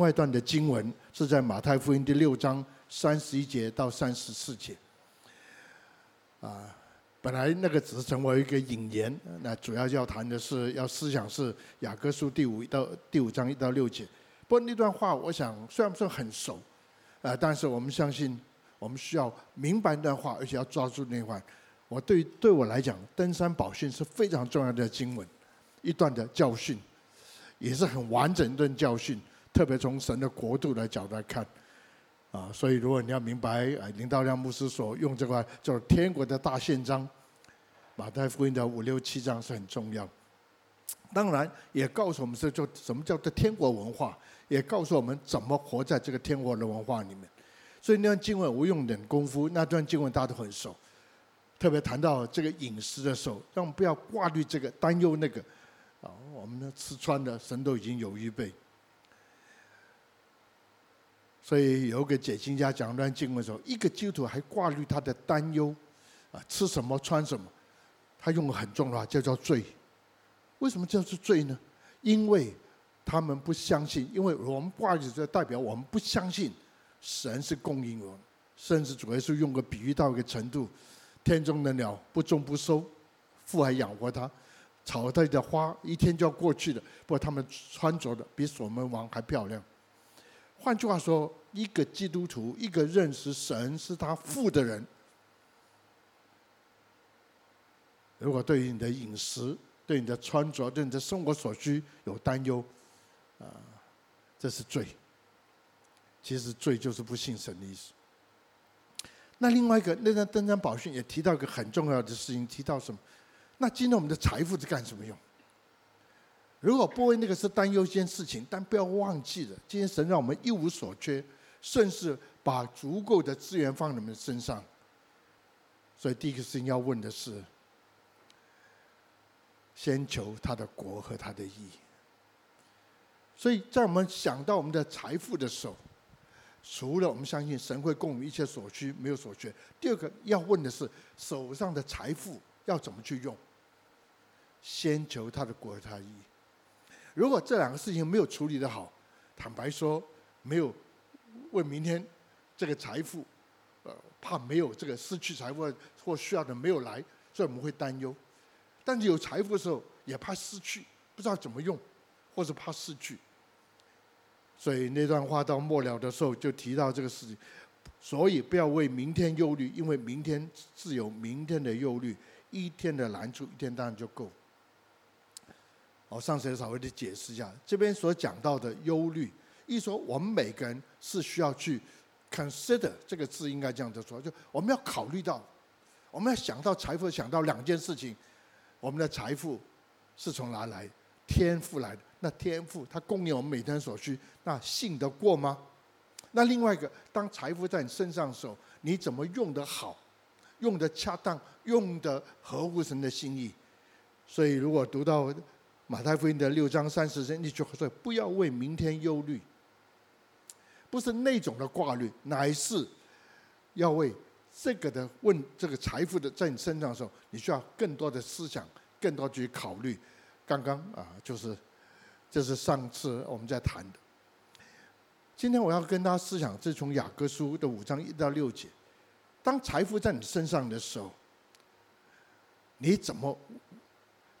另外一段的经文是在马太福音第六章三十一节到三十四节。啊，本来那个只是成为一个引言，那主要要谈的是要思想是雅各书第五到第五章一到六节。不过那段话，我想虽然不是很熟，啊，但是我们相信我们需要明白那段话，而且要抓住那段。我对对我来讲，登山宝训是非常重要的经文，一段的教训，也是很完整一段教训。特别从神的国度的角度来看，啊，所以如果你要明白，啊，林道亮牧师所用这块就是天国的大宪章，马太福音的五六七章是很重要。当然，也告诉我们是就什么叫做天国文化，也告诉我们怎么活在这个天国的文化里面。所以那段经文我用点功夫，那段经文大家都很熟。特别谈到这个饮食的时候，让我们不要挂虑这个，担忧那个，啊，我们的吃穿的神都已经有预备。所以有个解经家讲段经文的时候，一个基督徒还挂虑他的担忧，啊，吃什么穿什么，他用个很重的话，叫做罪。为什么叫做罪呢？因为他们不相信，因为我们挂虑，就代表我们不相信神是供应我们，甚至主要是用个比喻到一个程度，天中的鸟不种不收，父还养活它，草地的花一天就要过去的，不过他们穿着的比所门王还漂亮。换句话说，一个基督徒，一个认识神是他父的人，如果对于你的饮食、对你的穿着、对你的生活所需有担忧，啊，这是罪。其实罪就是不信神的意思。那另外一个，那张登山宝训也提到一个很重要的事情，提到什么？那今天我们的财富是干什么用？如果不为那个事担忧一件事情，但不要忘记了，今天神让我们一无所缺，甚至把足够的资源放在我们身上。所以第一个事情要问的是：先求他的国和他的义。所以在我们想到我们的财富的时候，除了我们相信神会供我们一切所需，没有所缺。第二个要问的是，手上的财富要怎么去用？先求他的国和他的义。如果这两个事情没有处理得好，坦白说，没有为明天这个财富，呃，怕没有这个失去财富或需要的没有来，所以我们会担忧。但是有财富的时候，也怕失去，不知道怎么用，或是怕失去。所以那段话到末了的时候就提到这个事情，所以不要为明天忧虑，因为明天自有明天的忧虑，一天的难处，一天当然就够。我上次也稍微的解释一下，这边所讲到的忧虑，一说我们每个人是需要去 consider 这个字应该这样子说，就我们要考虑到，我们要想到财富，想到两件事情，我们的财富是从哪来？天赋来的。那天赋它供应我们每天所需，那信得过吗？那另外一个，当财富在你身上的时候，你怎么用得好，用得恰当，用得合乎神的心意？所以如果读到。马太福音的六章三十节，你就说不要为明天忧虑，不是那种的挂虑，乃是要为这个的问这个财富的在你身上的时候，你需要更多的思想，更多去考虑。刚刚啊，就是这是上次我们在谈的。今天我要跟大家思想，是从雅各书的五章一到六节，当财富在你身上的时候，你怎么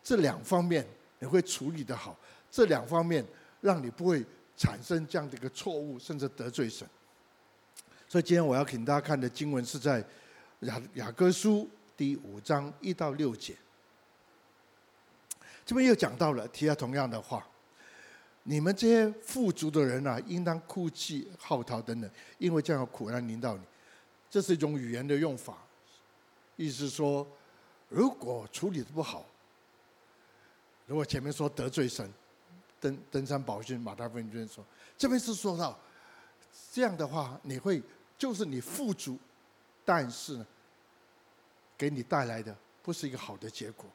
这两方面？你会处理的好，这两方面让你不会产生这样的一个错误，甚至得罪神。所以今天我要给大家看的经文是在雅雅各书第五章一到六节。这边又讲到了，提到同样的话：你们这些富足的人啊，应当哭泣号啕等等，因为这样苦难临到你。这是一种语言的用法，意思说，如果处理的不好。如果前面说得罪神，登登山宝训马太福音这边说，这边是说到这样的话，你会就是你富足，但是呢，给你带来的不是一个好的结果。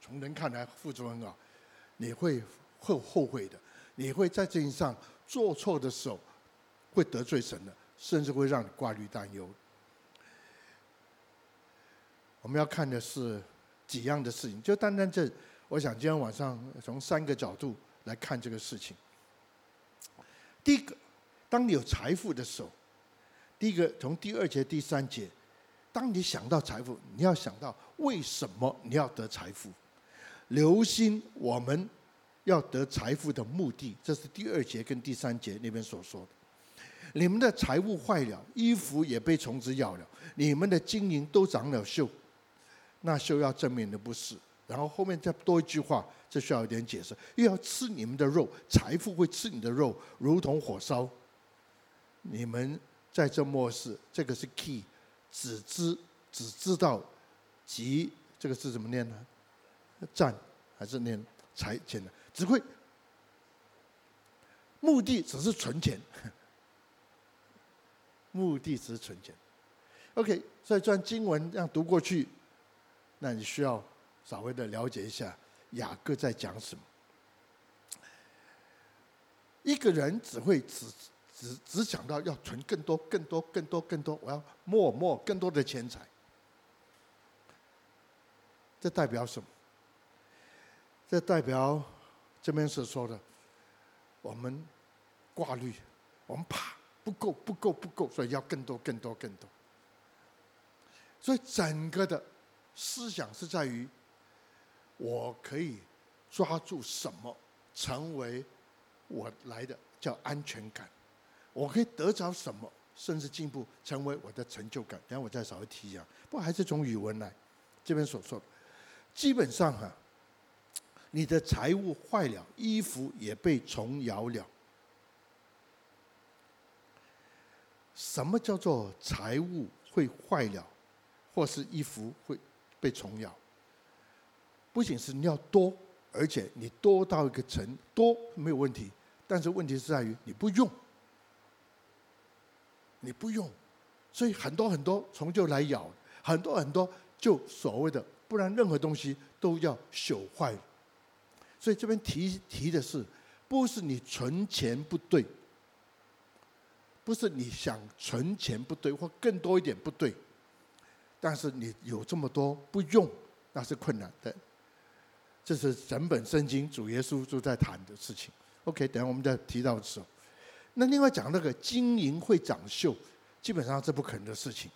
从人看来富足很好，你会会后悔的，你会在这一上做错的时候会得罪神的，甚至会让你挂虑担忧。我们要看的是几样的事情，就单单这。我想今天晚上从三个角度来看这个事情。第一个，当你有财富的时候，第一个从第二节、第三节，当你想到财富，你要想到为什么你要得财富，留心我们要得财富的目的，这是第二节跟第三节那边所说的。你们的财物坏了，衣服也被虫子咬了，你们的金银都长了锈，那锈要证明的不是。然后后面再多一句话，这需要一点解释。又要吃你们的肉，财富会吃你的肉，如同火烧。你们在这末世，这个是 key，只知只知道，及这个字怎么念呢？赚还是念财钱呢？只会目的只是存钱，目的只是存钱。OK，所以这段经文这样读过去，那你需要。稍微的了解一下雅各在讲什么。一个人只会只只只想到要存更多、更多、更多、更多，我要 more more 更多的钱财。这代表什么？这代表这边是说的，我们挂虑，我们怕不够、不够、不够，所以要更多、更多、更多。所以整个的思想是在于。我可以抓住什么成为我来的叫安全感？我可以得着什么，甚至进步成为我的成就感？等下我再稍微提一下。不过还是从语文来，这边所说的，基本上哈，你的财物坏了，衣服也被虫咬了。什么叫做财物会坏了，或是衣服会被虫咬？不仅是你要多，而且你多到一个程多没有问题，但是问题是在于你不用，你不用，所以很多很多虫就来咬，很多很多就所谓的，不然任何东西都要朽坏。所以这边提提的是，不是你存钱不对，不是你想存钱不对或更多一点不对，但是你有这么多不用，那是困难的。这是整本圣经主耶稣都在谈的事情。OK，等下我们再提到的时候，那另外讲那个金银会长锈，基本上是不可能的事情。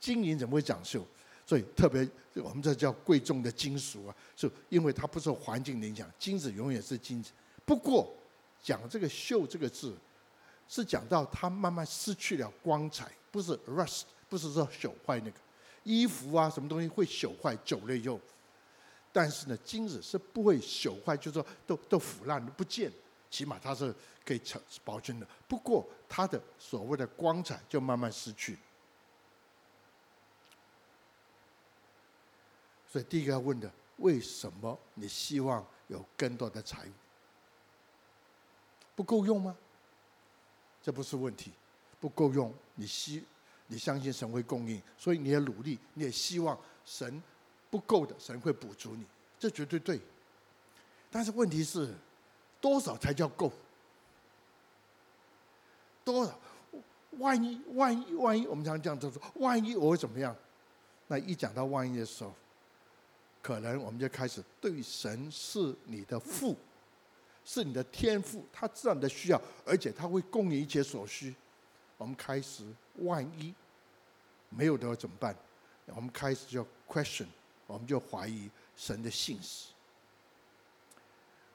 金银怎么会长锈？所以特别我们这叫贵重的金属啊，是因为它不受环境影响，金子永远是金子。不过讲这个锈这个字，是讲到它慢慢失去了光彩，不是 rust，不是说朽坏那个衣服啊，什么东西会朽坏久了以后。但是呢，金子是不会朽坏，就是说都都腐烂不见，起码它是可以保保存的。不过它的所谓的光彩就慢慢失去。所以第一个要问的，为什么你希望有更多的财物？不够用吗？这不是问题，不够用，你希你相信神会供应，所以你也努力，你也希望神。不够的，神会补足你，这绝对对。但是问题是，多少才叫够？多少？万一，万一，万一，我们常常这样子说，万一我会怎么样？那一讲到万一的时候，可能我们就开始对神是你的父，是你的天父，他知道你的需要，而且他会供你一切所需。我们开始，万一没有的话怎么办？我们开始就 question。我们就怀疑神的信实。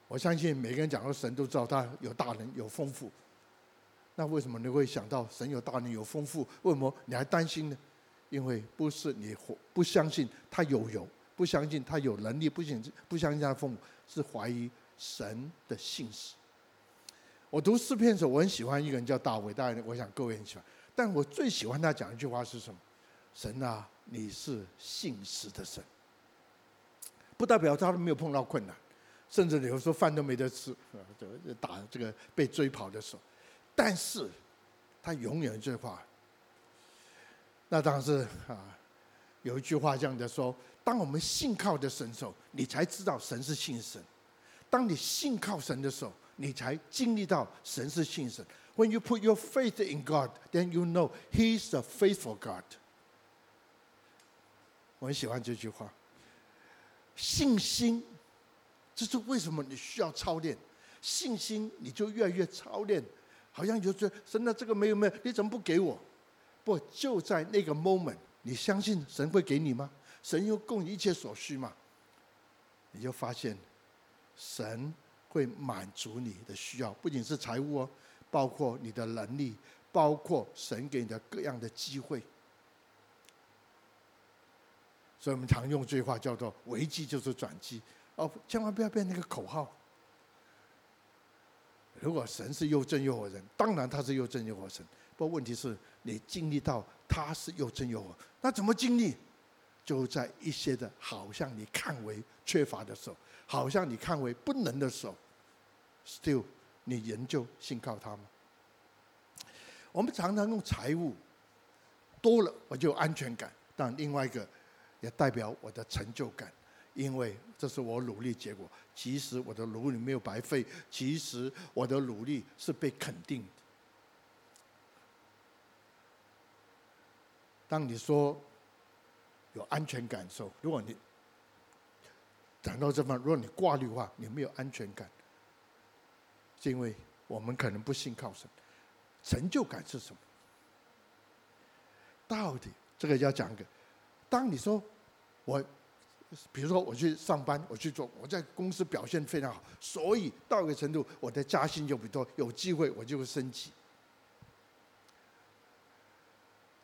我相信每个人讲到神都知道他有大能有丰富。那为什么你会想到神有大能有丰富？为什么你还担心呢？因为不是你不相信他有有，不相信他有能力，不信不相信他的丰富，是怀疑神的信实。我读诗篇的时候，我很喜欢一个人叫大卫，大卫我想各位很喜欢。但我最喜欢他讲一句话是什么？神啊，你是信实的神。不代表他都没有碰到困难，甚至有时候饭都没得吃，啊，这个打这个被追跑的时候，但是他永远一句话，那当然是啊，有一句话这样的说：当我们信靠的神时候，你才知道神是信神；当你信靠神的时候，你才经历到神是信神。When you put your faith in God, then you know He's a faithful God。我很喜欢这句话。信心，这是为什么你需要操练。信心你就越来越操练，好像就说神的这个没有没有，你怎么不给我？不就在那个 moment，你相信神会给你吗？神又供你一切所需吗？你就发现神会满足你的需要，不仅是财务哦，包括你的能力，包括神给你的各样的机会。所以我们常用这句话叫做“危机就是转机”，哦，千万不要变那个口号。如果神是又真又活人，当然他是又真又活神。不过问题是你经历到他是又真又活，那怎么经历？就在一些的，好像你看为缺乏的时候，好像你看为不能的时候，still 你仍旧信靠他吗？我们常常用财务多了，我就有安全感，但另外一个。也代表我的成就感，因为这是我努力结果。其实我的努力没有白费，其实我的努力是被肯定的。当你说有安全感的时候，如果你讲到这方，如果你挂虑的话，你没有安全感，是因为我们可能不信靠神。成就感是什么？到底这个要讲给。当你说我，比如说我去上班，我去做，我在公司表现非常好，所以到一个程度，我的加薪就比较多，有机会我就会升级。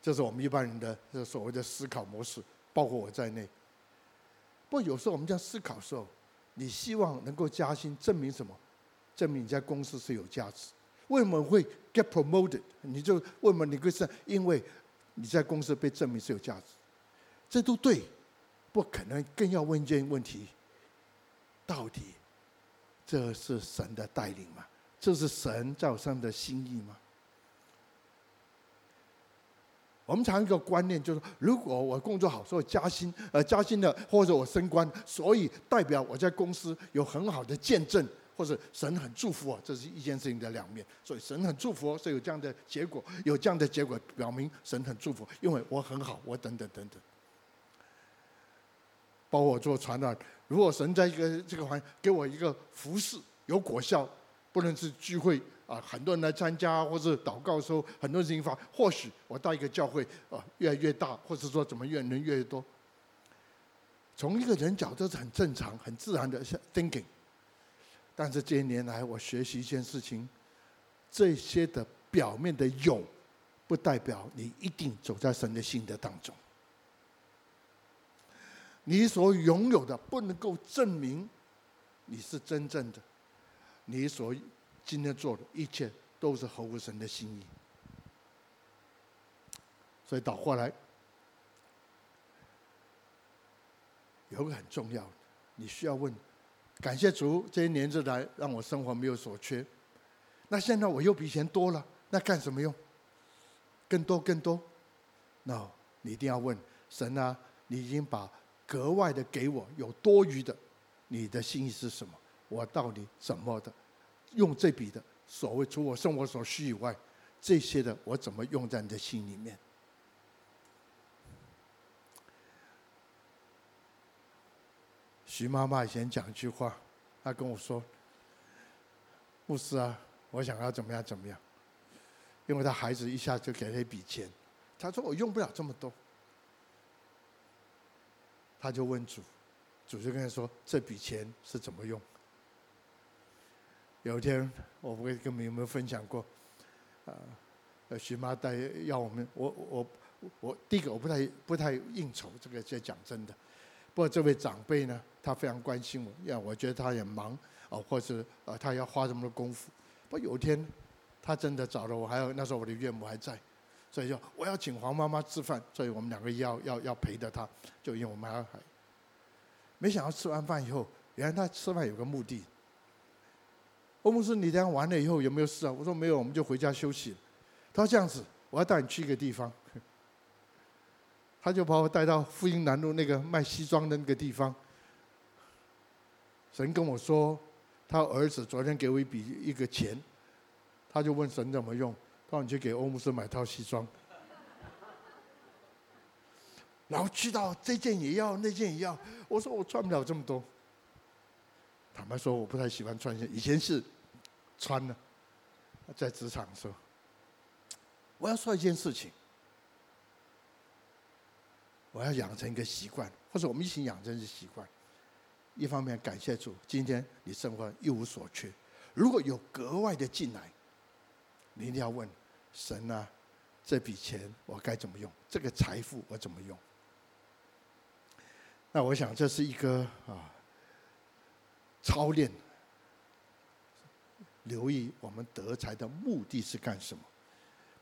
这是我们一般人的所谓的思考模式，包括我在内。不过有时候我们这样思考的时候，你希望能够加薪，证明什么？证明你在公司是有价值。为什么会 get promoted？你就为什么你会是因为你在公司被证明是有价值。这都对，不可能更要问一件问题：到底这是神的带领吗？这是神在我身上的心意吗？我们常一个观念就是：如果我工作好，所以加薪，呃，加薪了，或者我升官，所以代表我在公司有很好的见证，或者神很祝福我，这是一件事情的两面。所以神很祝福，所以有这样的结果，有这样的结果表明神很祝福，因为我很好，我等等等等。包括我做传道，如果神在一个这个环给我一个服饰有果效，不论是聚会啊，很多人来参加，或者祷告的时候很多事情发，或许我到一个教会啊越来越大，或者说怎么越人越越多。从一个人角度是很正常、很自然的 thinking，但是这些年来我学习一件事情，这些的表面的有，不代表你一定走在神的心的当中。你所拥有的不能够证明你是真正的，你所今天做的一切都是合乎神的心意。所以倒过来，有个很重要的，你需要问：感谢主这些年之来让我生活没有所缺，那现在我又比以前多了，那干什么用？更多更多？No，你一定要问神啊！你已经把格外的给我有多余的，你的心意是什么？我到底怎么的用这笔的所谓除我生活所需以外，这些的我怎么用在你的心里面？徐妈妈以前讲一句话，她跟我说：“牧师啊，我想要怎么样怎么样？”因为她孩子一下就给了一笔钱，她说：“我用不了这么多。”他就问主，主就跟他说：“这笔钱是怎么用？”有一天，我不会跟你们有没有分享过？啊，徐妈带要我们，我我我第一个我不太不太应酬，这个在讲真的。不过这位长辈呢，他非常关心我，因为我觉得他也忙啊，或是啊他要花这么多功夫。不有一天，他真的找了我，还有那时候我的岳母还在。所以就我要请黄妈妈吃饭，所以我们两个要要要陪着她，就因为我们还还没想到吃完饭以后，原来他吃饭有个目的。欧姆斯，你这样完了以后有没有事啊？我说没有，我们就回家休息。他说这样子，我要带你去一个地方。他就把我带到复兴南路那个卖西装的那个地方。神跟我说，他儿子昨天给我一笔一个钱，他就问神怎么用。到你去给欧姆斯买套西装，然后去到这件也要，那件也要。我说我穿不了这么多。坦白说，我不太喜欢穿些。以前是穿了，在职场说，我要说一件事情，我要养成一个习惯，或者我们一起养成一个习惯。一方面感谢主，今天你生活一无所缺。如果有格外的进来，你一定要问神啊，这笔钱我该怎么用？这个财富我怎么用？那我想这是一个啊操练。留意我们得财的目的是干什么？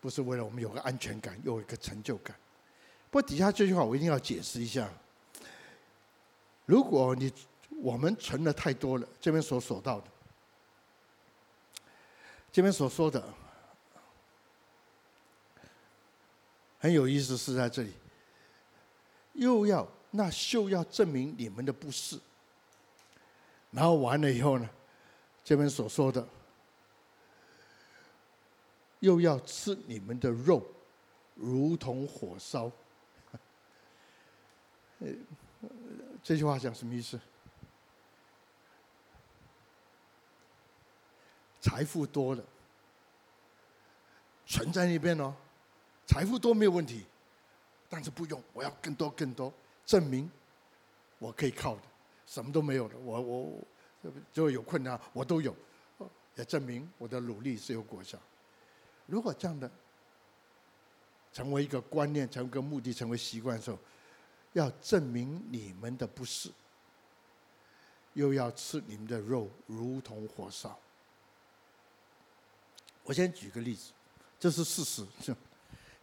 不是为了我们有个安全感，有一个成就感。不过底下这句话我一定要解释一下。如果你我们存的太多了，这边所说到的，这边所说的很有意思，是在这里，又要那秀要证明你们的不是，然后完了以后呢，这边所说的。又要吃你们的肉，如同火烧。这句话讲什么意思？财富多了，存在那边哦，财富多没有问题，但是不用，我要更多更多，证明我可以靠的，什么都没有的，我我就有困难，我都有，也证明我的努力是有果效。如果这样的成为一个观念，成为一个目的，成为习惯的时候，要证明你们的不是，又要吃你们的肉，如同火烧。我先举个例子，这是事实。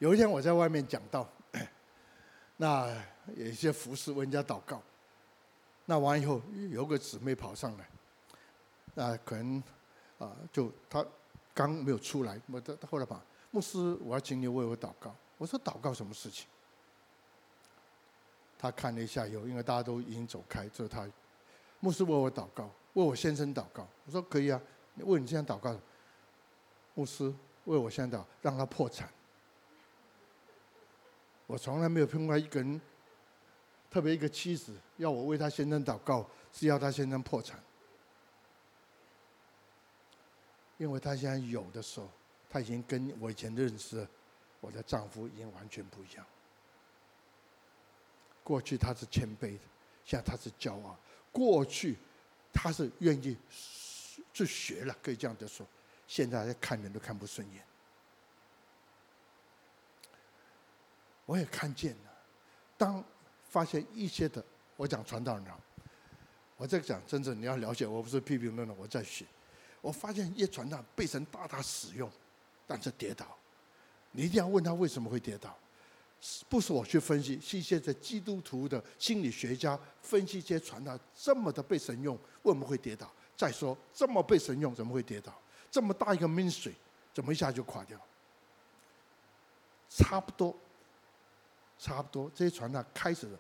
有一天我在外面讲道，那有一些服侍为人家祷告，那完以后有个姊妹跑上来，那可能啊，就她。刚没有出来，我她后来把牧师，我要请你为我祷告。我说祷告什么事情？他看了一下，有因为大家都已经走开，之后他牧师为我祷告，为我先生祷告。我说可以啊，你为你先生祷告。牧师为我先生祷，让他破产。我从来没有碰过一个人，特别一个妻子要我为他先生祷告，是要他先生破产。因为他现在有的时候，他已经跟我以前认识我的丈夫已经完全不一样。过去他是谦卑的，现在他是骄傲。过去他是愿意去学了，可以这样子说。现在看人都看不顺眼。我也看见了，当发现一些的，我讲传道人，我在讲真正你要了解，我不是批评论的，我在学。我发现一些传道被神大大使用，但是跌倒，你一定要问他为什么会跌倒，不是我去分析，是一些在基督徒的心理学家分析一些传道这么的被神用，为什么会跌倒？再说这么被神用，怎么会跌倒？这么大一个 ministry，怎么一下就垮掉？差不多，差不多，这些传道开始的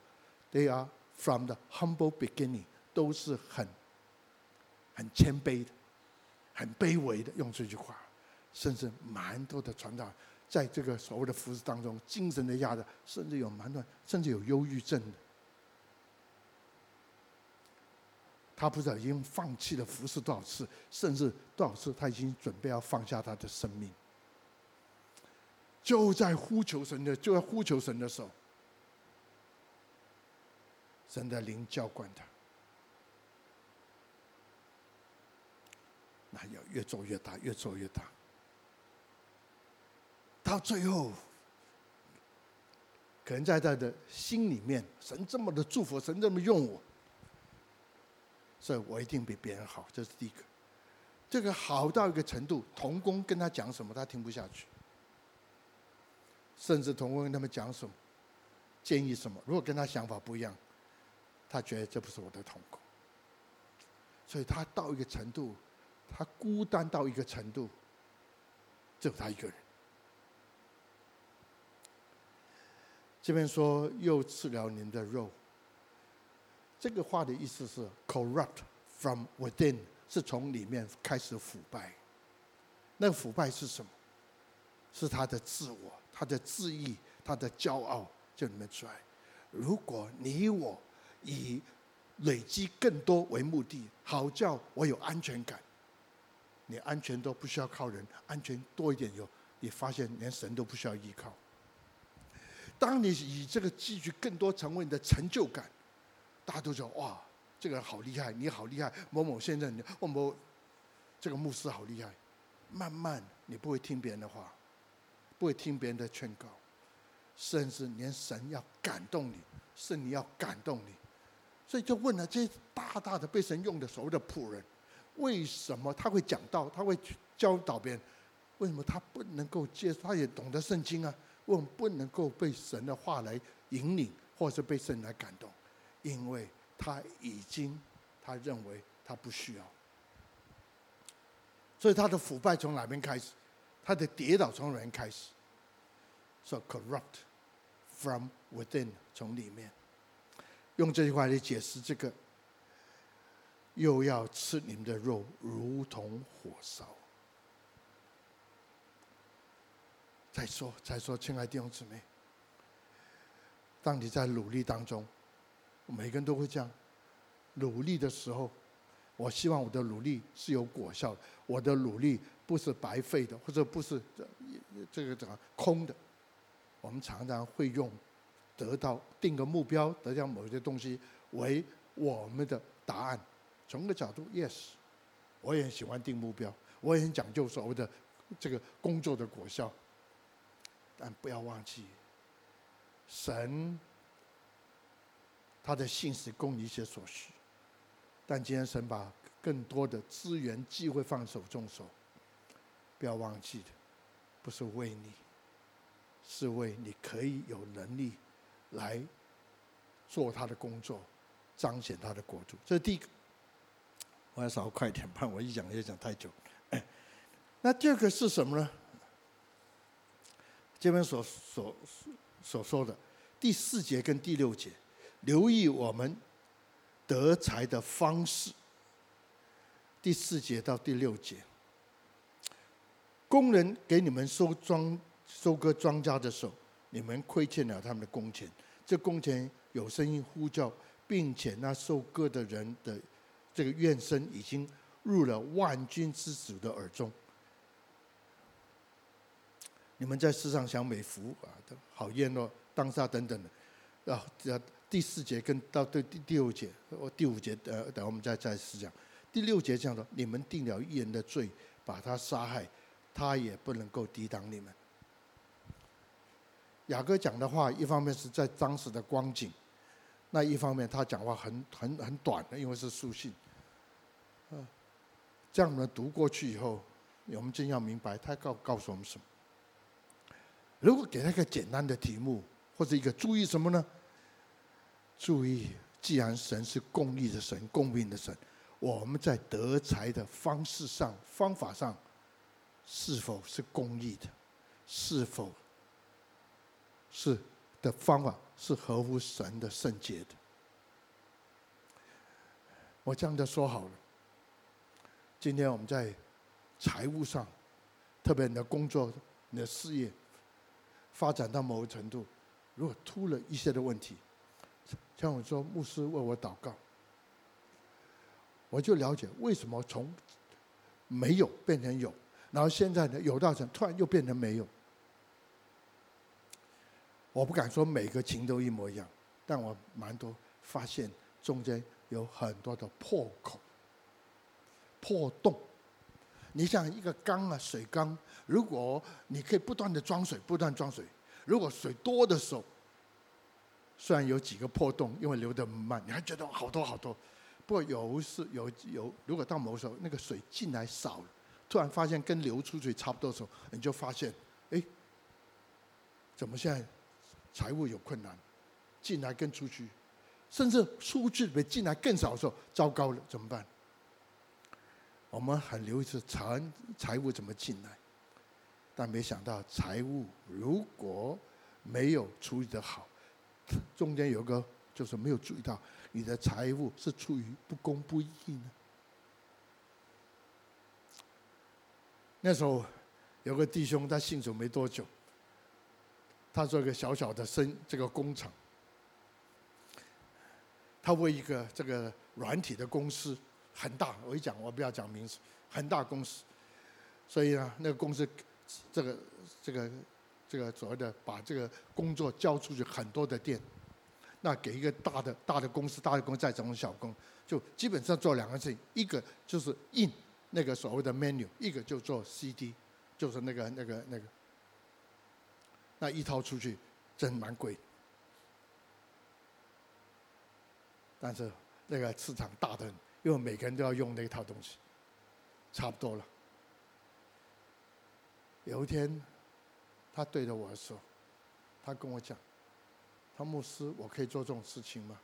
，they are from the humble beginning，都是很很谦卑的。很卑微的用这句话，甚至蛮多的传道，在这个所谓的服饰当中，精神的压力，甚至有蛮多，甚至有忧郁症的。他不知道已经放弃了服事多少次，甚至多少次他已经准备要放下他的生命。就在呼求神的，就在呼求神的时候，神的灵浇灌他。那要越做越大，越做越大，到最后，可能在他的心里面，神这么的祝福，神这么用我，所以我一定比别人好，这是第一个。这个好到一个程度，同工跟他讲什么，他听不下去，甚至同问他们讲什么，建议什么，如果跟他想法不一样，他觉得这不是我的痛苦，所以他到一个程度。他孤单到一个程度，只有他一个人。这边说又吃了您的肉，这个话的意思是 corrupt from within，是从里面开始腐败。那个腐败是什么？是他的自我、他的自意、他的骄傲，就里面出来。如果你我以累积更多为目的，好叫我有安全感。你安全都不需要靠人，安全多一点以后，你发现连神都不需要依靠。当你以这个积聚更多成为你的成就感，大家都说哇，这个人好厉害，你好厉害，某某先生，某某这个牧师好厉害。慢慢你不会听别人的话，不会听别人的劝告，甚至连神要感动你，是你要感动你。所以就问了这大大的被神用的所谓的仆人，为什么他会讲道，他会教导别人？为什么他不能够接？他也懂得圣经啊，为什么不能够被神的话来引领，或者是被神来感动？因为他已经，他认为他不需要。所以他的腐败从哪边开始？他的跌倒从哪边开始？说、so、corrupt from within，从里面。用这句话来解释这个，又要吃你们的肉，如同火烧。再说，再说，亲爱的弟兄姊妹，当你在努力当中，每个人都会这样，努力的时候，我希望我的努力是有果效的，我的努力不是白费的，或者不是这这个怎么空的。我们常常会用。得到定个目标，得到某些东西为我们的答案。从个角度，yes，我也喜欢定目标，我也很讲究所谓的这个工作的果效。但不要忘记，神他的信是供你一些所需。但今天神把更多的资源机会放手中手，不要忘记的，不是为你，是为你可以有能力。来做他的工作，彰显他的国度。这是第一个。我要稍微快一点，怕我一讲也讲太久。那第二个是什么呢？这边所所所说的第四节跟第六节，留意我们得财的方式。第四节到第六节，工人给你们收庄收割庄稼的时候。你们亏欠了他们的工钱，这工钱有声音呼叫，并且那收割的人的这个怨声已经入了万军之主的耳中。你们在世上享美福啊，好宴乐、当下等等的，啊，这第四节跟到第第第六节，我第五节呃，等我们再再试讲。第六节这样说：你们定了一人的罪，把他杀害，他也不能够抵挡你们。雅各讲的话，一方面是在当时的光景，那一方面他讲话很很很短的，因为是书信。嗯，这样我们读过去以后，我们真要明白他告告诉我们什么。如果给他一个简单的题目，或者一个注意什么呢？注意，既然神是公义的神、公平的神，我们在得财的方式上、方法上，是否是公义的？是否？是的方法是合乎神的圣洁的。我这样的说好了。今天我们在财务上，特别你的工作、你的事业发展到某个程度，如果出了一些的问题，像我说牧师为我祷告，我就了解为什么从没有变成有，然后现在呢有道成突然又变成没有。我不敢说每个情都一模一样，但我蛮多发现中间有很多的破口、破洞。你像一个缸啊，水缸，如果你可以不断的装水，不断装水，如果水多的时候，虽然有几个破洞，因为流得慢，你还觉得好多好多。不过有是有有，如果到某时候那个水进来少了，突然发现跟流出去差不多的时候，你就发现，哎，怎么现在？财务有困难，进来跟出去，甚至出去比进来更少的时候，糟糕了，怎么办？我们很留意是财财务怎么进来，但没想到财务如果没有处理得好，中间有个就是没有注意到你的财务是处于不公不义呢。那时候有个弟兄他信主没多久。他做一个小小的生这个工厂，他为一个这个软体的公司很大，我一讲我不要讲名字，很大公司，所以呢，那个公司这个这个这个所谓的把这个工作交出去很多的店，那给一个大的大的公司，大的公司再找小工，就基本上做两个事情，一个就是印那个所谓的 menu，一个就做 CD，就是那个那个那个，那一套出去真蛮贵，但是那个市场大的很，因为每个人都要用那一套东西，差不多了。有一天，他对着我说：“他跟我讲，他牧师，我可以做这种事情吗？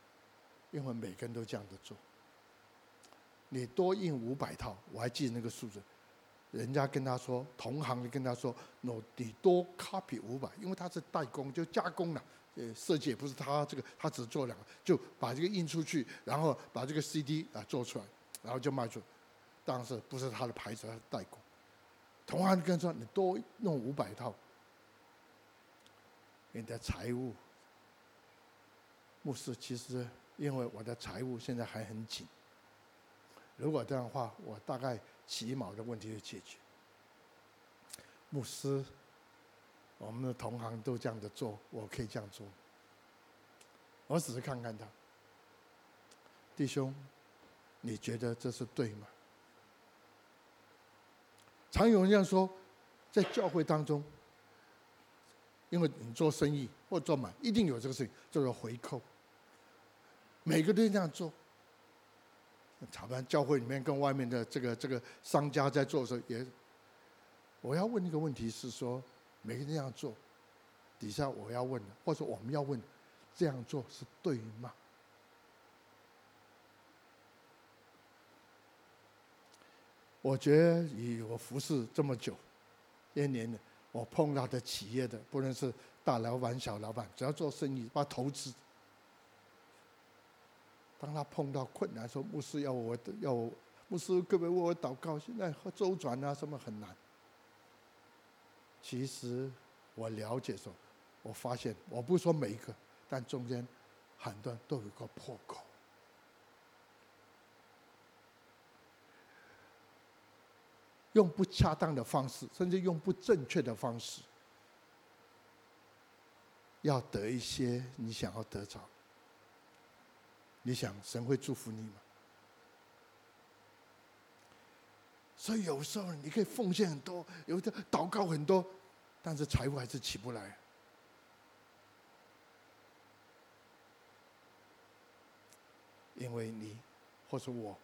因为每个人都这样子做。你多印五百套，我还记得那个数字。人家跟他说，同行的跟他说，喏，你多 copy 五百，因为他是代工，就加工了。呃，设计也不是他这个，他只做两个，就把这个印出去，然后把这个 CD 啊做出来，然后就卖出。当时不是他的牌子，他是代工。”同行跟说：“你多弄五百套，你的财务，牧师，其实因为我的财务现在还很紧。如果这样的话，我大概起码的问题就解决。牧师，我们的同行都这样的做，我可以这样做。我只是看看他，弟兄，你觉得这是对吗？”常有人这样说，在教会当中，因为你做生意或做买，一定有这个事情，叫做回扣。每个都这样做。差不多教会里面跟外面的这个这个商家在做的时候，也，我要问一个问题是说，每个人这样做，底下我要问的，或者我们要问，这样做是对吗？我觉得以我服侍这么久，一年的，我碰到的企业的，不论是大老板、小老板，只要做生意、把投资，当他碰到困难，说牧师要我要我牧师各位为我祷告，现在周转啊什么很难。其实我了解说，我发现我不说每一个，但中间很多人都有个破口。用不恰当的方式，甚至用不正确的方式，要得一些你想要得着。你想神会祝福你吗？所以有时候你可以奉献很多，有的祷告很多，但是财富还是起不来。因为你或者我，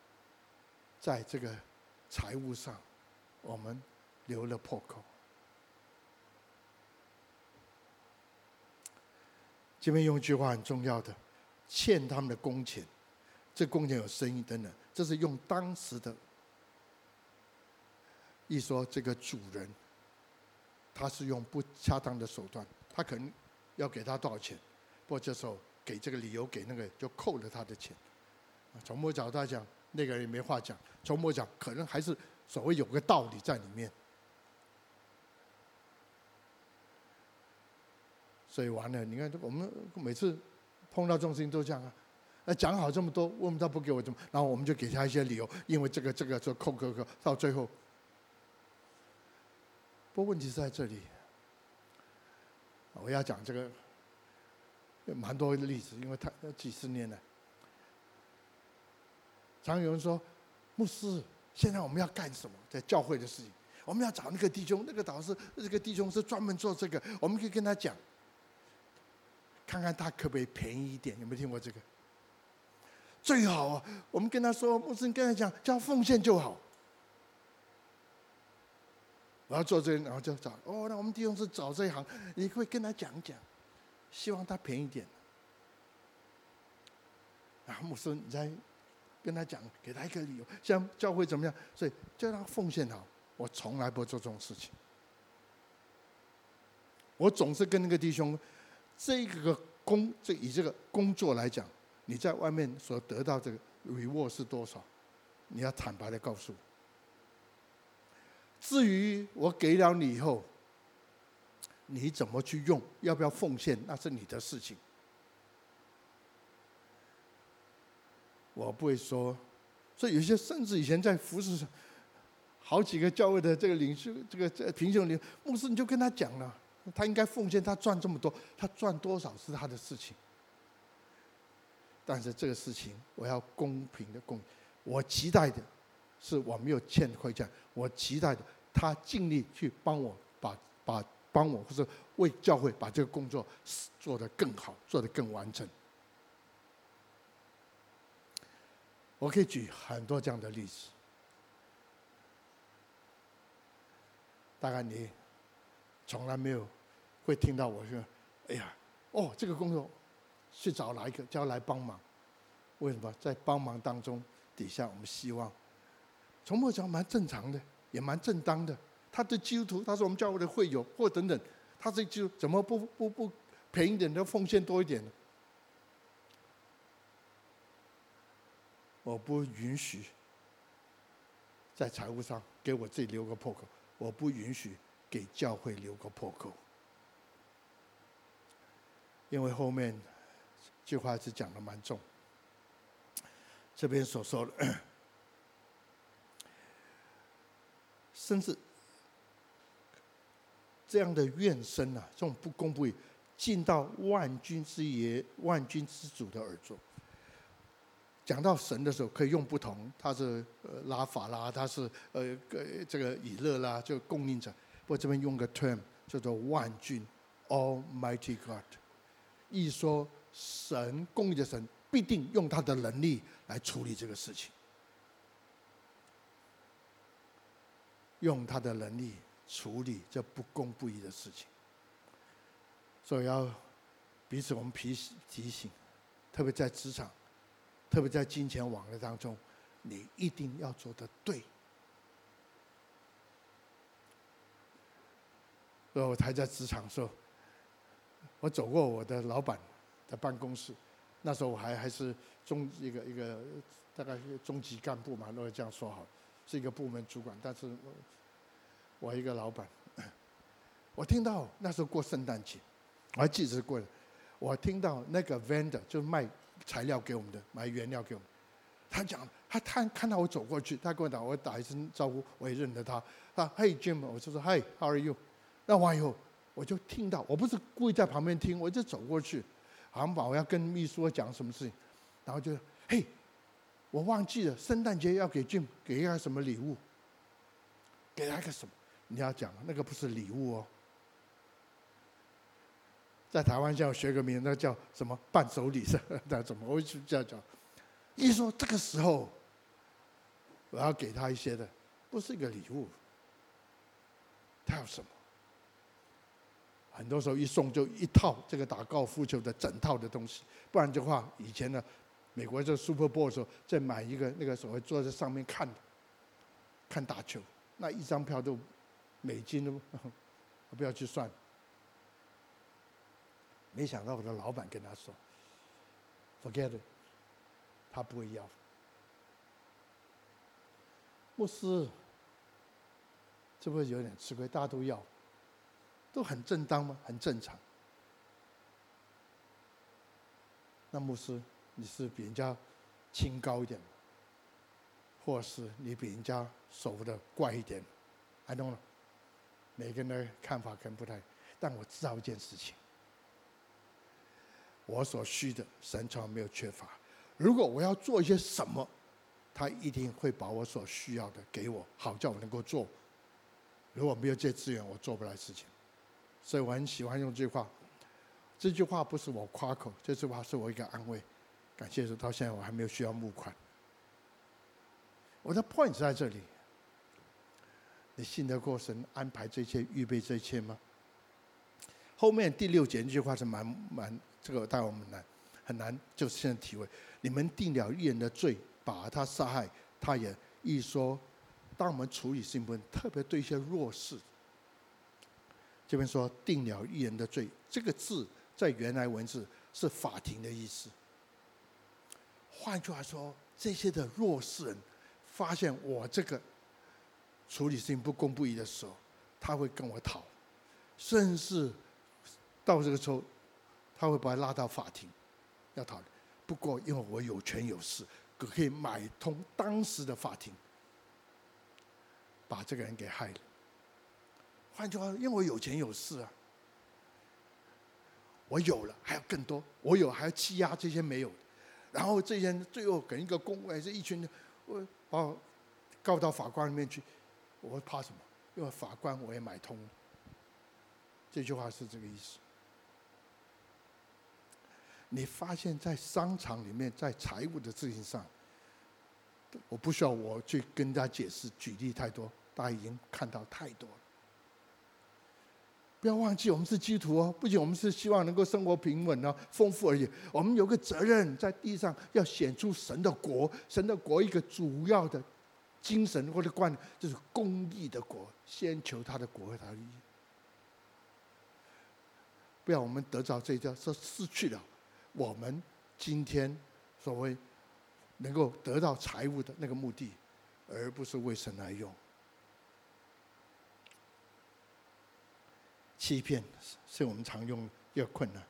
在这个财务上。我们留了破口。这边用一句话很重要的，欠他们的工钱，这工钱有生意等等，这是用当时的，一说这个主人，他是用不恰当的手段，他可能要给他多少钱，不过这时候给这个理由给那个就扣了他的钱。从某角度来讲，那个人也没话讲；从某讲，可能还是。所谓有个道理在里面，所以完了。你看，我们每次碰到这种事情都这样啊，那讲好这么多，为什么他不给我这么？然后我们就给他一些理由，因为这个这个就扣扣扣，到最后。不过问题是在这里，我要讲这个蛮多的例子，因为他几十年了，常有人说牧师。现在我们要干什么？在教会的事情，我们要找那个弟兄，那个导师，那个弟兄是专门做这个。我们可以跟他讲，看看他可不可以便宜一点。有没有听过这个？最好啊，我们跟他说，牧师，你跟他讲，叫奉献就好。我要做这，然后就找哦，那我们弟兄是找这一行，你会跟他讲讲，希望他便宜点。然后牧师，你在。跟他讲，给他一个理由，像教会怎么样？所以就让他奉献好。我从来不做这种事情。我总是跟那个弟兄，这个工，这以这个工作来讲，你在外面所得到这个 reward 是多少？你要坦白的告诉我。至于我给了你以后，你怎么去用，要不要奉献，那是你的事情。我不会说，所以有些甚至以前在服侍上，好几个教会的这个领袖，这个这平行领牧师，你就跟他讲了，他应该奉献，他赚这么多，他赚多少是他的事情。但是这个事情，我要公平的公，我期待的是我没有欠亏欠，我期待的他尽力去帮我把把帮我或者为教会把这个工作做得更好，做得更完整。我可以举很多这样的例子，大概你从来没有会听到我说：“哎呀，哦，这个工作。”去找哪一个叫来帮忙？为什么在帮忙当中底下，我们希望从末讲蛮正常的，也蛮正当的。他的基督徒，他是我们教会的会友或等等，他这就怎么不不不便宜点的奉献多一点呢？我不允许在财务上给我自己留个破口，我不允许给教会留个破口，因为后面。这句话是讲的蛮重，这边所说的，甚至这样的怨声啊，这种不公不义，进到万军之爷、万军之主的耳朵。讲到神的时候，可以用不同，他是呃拉法拉，他是呃这个以勒啦，就供应者。我这边用个 term 叫做万军 Almighty God，一说。神公义的神必定用他的能力来处理这个事情，用他的能力处理这不公不义的事情。所以要彼此我们提提醒，特别在职场，特别在金钱往来当中，你一定要做的对。所以我还在职场的时候，我走过我的老板。的办公室，那时候我还还是中一个一个大概是中级干部嘛，如果这样说好，是一个部门主管。但是我，我一个老板，我听到那时候过圣诞节，我还记得过。我听到那个 vendor 就是卖材料给我们的，买原料给我们。他讲，他他看到我走过去，他跟我打，我打一声招呼，我也认得他。他，Hey Jim，我就说 Hi，How are you？那完以后，我就听到，我不是故意在旁边听，我就走过去。航宝要跟秘书讲什么事情，然后就嘿，我忘记了圣诞节要给 Jim 给一个什么礼物，给他个什么？你要讲那个不是礼物哦，在台湾叫学个名，那叫什么伴手礼是？那怎么我就这样讲？一说这个时候我要给他一些的，不是一个礼物，他要什么？很多时候一送就一套这个打高尔夫球的整套的东西，不然的话，以前呢，美国这 Super Bowl 的时候再买一个那个所谓坐在上面看，看打球，那一张票都美金都，不要去算。没想到我的老板跟他说，Forget it，他不会要。牧师，这不是有点吃亏？大家都要。都很正当吗？很正常。那牧师，你是比人家清高一点，或是你比人家守的怪一点？I don't know。每个人的看法可能不太，但我知道一件事情：我所需的，神从来没有缺乏。如果我要做一些什么，他一定会把我所需要的给我，好叫我能够做。如果没有这些资源，我做不来事情。所以我很喜欢用这句话，这句话不是我夸口，这句话是我一个安慰。感谢主，到现在我还没有需要募款。我的 point 在这里，你信得过神安排这一切、预备这一切吗？后面第六节这句话是蛮蛮这个，带我们难很难，就是现在体会。你们定了义人的罪，把他杀害，他也一说，当我们处理新闻，特别对一些弱势。这边说定了义人的罪，这个字在原来文字是法庭的意思。换句话说，这些的弱势人发现我这个处理事情不公不义的时候，他会跟我讨，甚至到这个时候，他会把他拉到法庭要讨论。不过因为我有权有势，可可以买通当时的法庭。把这个人给害了。换句话说，因为我有钱有势啊，我有了还有更多，我有还要欺压这些没有的，然后这些人最后跟一个公会是一群人，我把我告到法官里面去，我怕什么？因为法官我也买通了。这句话是这个意思。你发现，在商场里面，在财务的事情上，我不需要我去跟大家解释、举例太多，大家已经看到太多了。不要忘记，我们是基督徒哦，不仅我们是希望能够生活平稳啊、丰富而已，我们有个责任，在地上要显出神的国，神的国一个主要的精神或者观念，就是公义的国，先求他的国和他的义。不要我们得到这一条，说失去了。我们今天所谓能够得到财物的那个目的，而不是为神来用。欺骗是我们常用一个困难。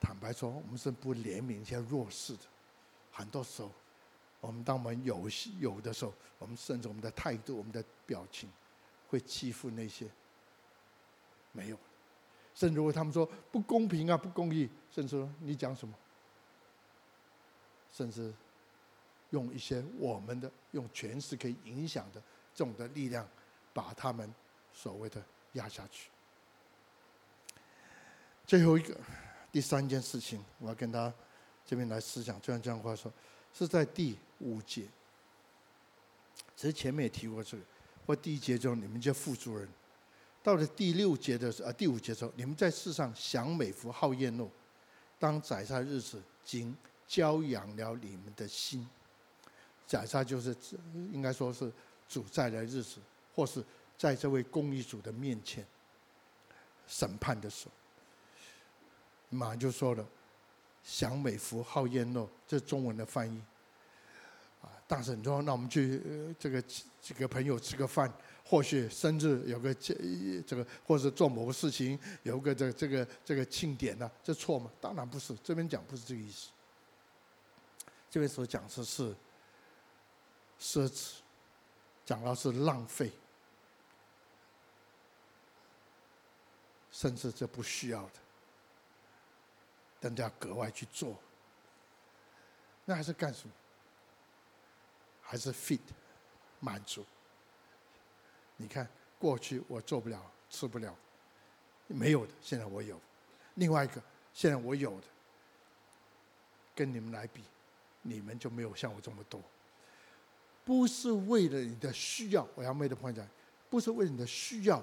坦白说，我们是不怜悯一些弱势的。很多时候，我们当我们有有的时候，我们甚至我们的态度、我们的表情，会欺负那些没有。甚至如果他们说不公平啊、不公义，甚至说你讲什么，甚至用一些我们的用权势可以影响的这种的力量，把他们所谓的压下去。最后一个第三件事情，我要跟他这边来思想，就像这样话说，是在第五节。其实前面也提过这个，或第一节中你们叫富足人。到了第六节的时候，啊，第五节的时候，你们在世上享美福、好宴乐，当宰杀日子，经教养了你们的心。宰杀就是，应该说是主在的日子，或是在这位公义主的面前审判的时候，马上就说了，享美福、好宴乐，这中文的翻译。啊，大婶说，那我们去这个几个朋友吃个饭。或许生日有个这这个，或者做某个事情有个这这个这个庆典呢、这错吗？当然不是，这边讲不是这个意思。这边所讲的是奢侈，讲到是浪费，甚至这不需要的，但都要格外去做。那还是干什么？还是 fit 满足？你看，过去我做不了，吃不了，没有的，现在我有；另外一个，现在我有的，跟你们来比，你们就没有像我这么多。不是为了你的需要，我要妹的朋友讲，不是为了你的需要，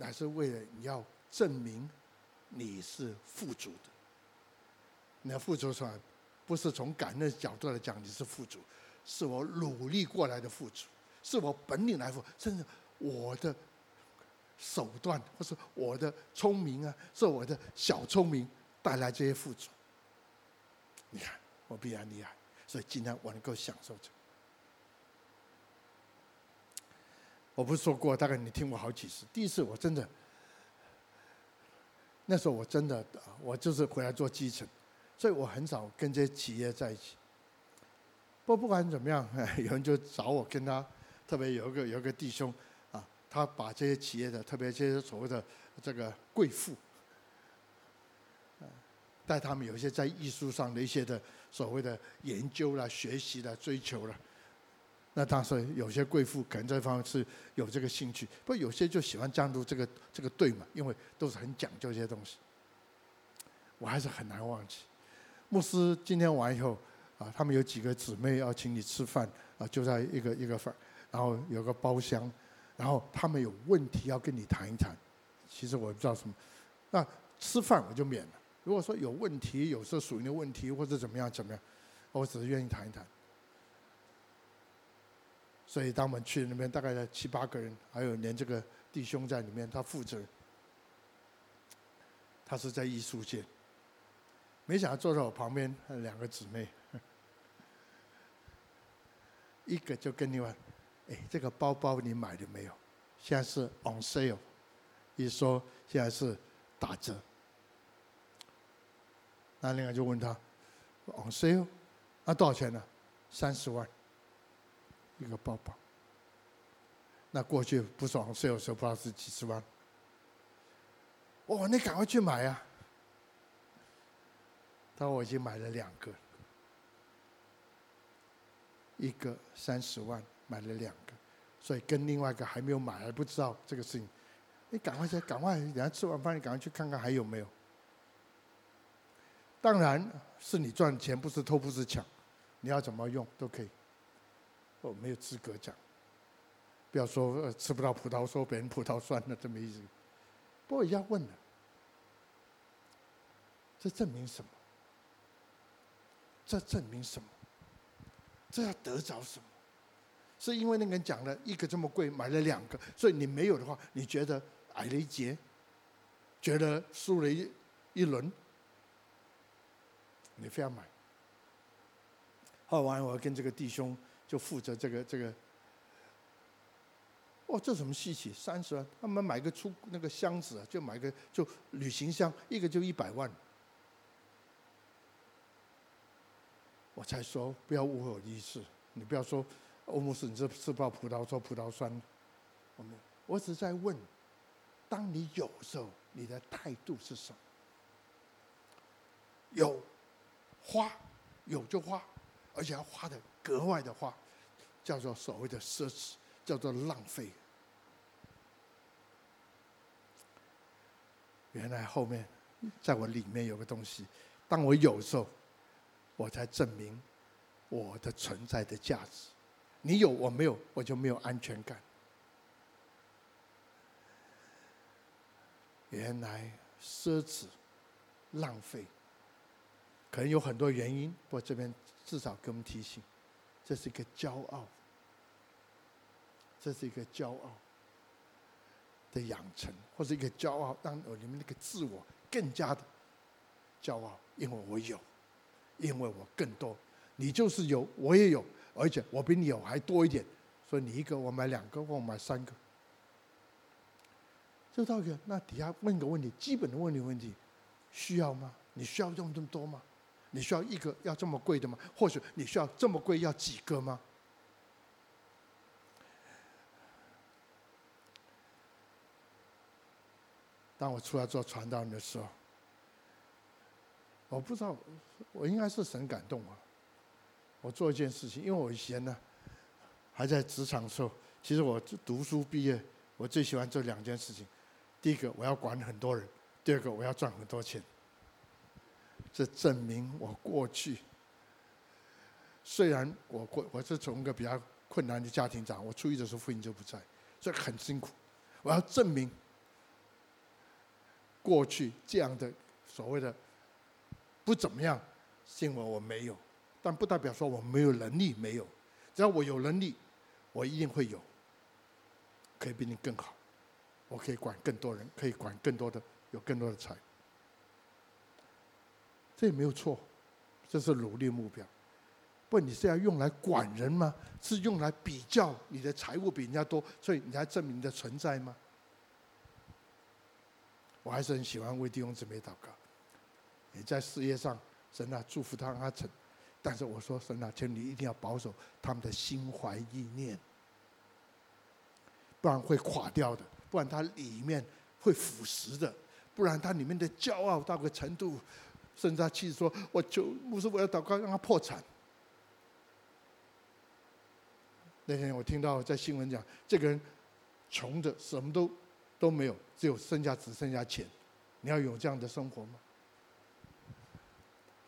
乃是为了你要证明你是富足的。你要富足出来，不是从感恩的角度来讲你是富足，是我努力过来的富足。是我本领来富，甚至我的手段或是我的聪明啊，是我的小聪明带来这些富足。你看我必然厉害，所以今天我能够享受这个。我不是说过，大概你听过好几次。第一次我真的，那时候我真的，我就是回来做基层，所以我很少跟这些企业在一起。不不管怎么样，有人就找我跟他。特别有一个有一个弟兄，啊，他把这些企业的，特别这些所谓的这个贵妇，带他们有一些在艺术上的一些的所谓的研究啦、学习啦、追求啦。那当时有些贵妇可能这方面是有这个兴趣，不有些就喜欢加入这个这个队嘛，因为都是很讲究一些东西。我还是很难忘记，牧师今天完以后，啊，他们有几个姊妹要请你吃饭，啊，就在一个一个饭。然后有个包厢，然后他们有问题要跟你谈一谈。其实我也不知道什么，那吃饭我就免了。如果说有问题，有时候属于的问题或者怎么样怎么样，我只是愿意谈一谈。所以当我们去那边，大概在七八个人，还有连这个弟兄在里面，他负责。他是在艺术界，没想到坐在我旁边两个姊妹，一个就跟另外。哎，这个包包你买了没有？现在是 on sale，一说现在是打折。那另外就问他 on sale，那多少钱呢？三十万一个包包。那过去不爽，是有时候不知道是几十万。哦，你赶快去买啊！他说我已经买了两个，一个三十万，买了两个，所以跟另外一个还没有买，还不知道这个事情。你赶快去，赶快，等下吃完饭你赶快去看看还有没有。当然是你赚钱，不是偷，不是抢，你要怎么用都可以。我没有资格讲，不要说吃不到葡萄说别人葡萄酸了，这么意思。不过要问了，这证明什么？这证明什么？这要得着什么？是因为那个人讲了一个这么贵，买了两个，所以你没有的话，你觉得？矮了一截，觉得输了一一轮，你非要买。后来我跟这个弟兄就负责这个这个，哦，这什么稀奇？三十万，他们买个出那个箱子，就买个就旅行箱，一个就一百万。我才说不要误会我的意思，你不要说欧姆斯，你这吃不到葡萄说葡萄酸，我没有，我只在问。当你有时候，你的态度是什么？有花，有就花，而且要花的格外的花，叫做所谓的奢侈，叫做浪费。原来后面在我里面有个东西，当我有时候，我才证明我的存在的价值。你有我没有，我就没有安全感。原来奢侈、浪费，可能有很多原因。不过这边至少给我们提醒，这是一个骄傲，这是一个骄傲的养成，或者一个骄傲，让你们那个自我更加的骄傲，因为我有，因为我更多。你就是有，我也有，而且我比你有还多一点，所以你一个我买两个，或我买三个。这道理，那底下问个问题，基本的问题问题，需要吗？你需要用这么多吗？你需要一个要这么贵的吗？或许你需要这么贵要几个吗？当我出来做传道人的时候，我不知道，我应该是神感动啊。我做一件事情，因为我以前呢，还在职场的时候，其实我读书毕业，我最喜欢做两件事情。第一个，我要管很多人；第二个，我要赚很多钱。这证明我过去，虽然我过我是从一个比较困难的家庭长，我初一的时候父亲就不在，所以很辛苦。我要证明过去这样的所谓的不怎么样，是因为我没有，但不代表说我没有能力没有。只要我有能力，我一定会有，可以比你更好。我可以管更多人，可以管更多的，有更多的财，这也没有错，这是努力目标。不，你是要用来管人吗？是用来比较你的财物比人家多，所以你才证明你的存在吗？我还是很喜欢为弟兄姊妹祷告。你在事业上，神啊祝福他阿成，但是我说神啊，请你一定要保守他们的心怀意念，不然会垮掉的。不然它里面会腐蚀的，不然它里面的骄傲到个程度，甚至他妻子说：“我求牧师，我要祷告，让他破产。”那天我听到在新闻讲，这个人穷的什么都都没有，只有剩下只剩下钱。你要有这样的生活吗？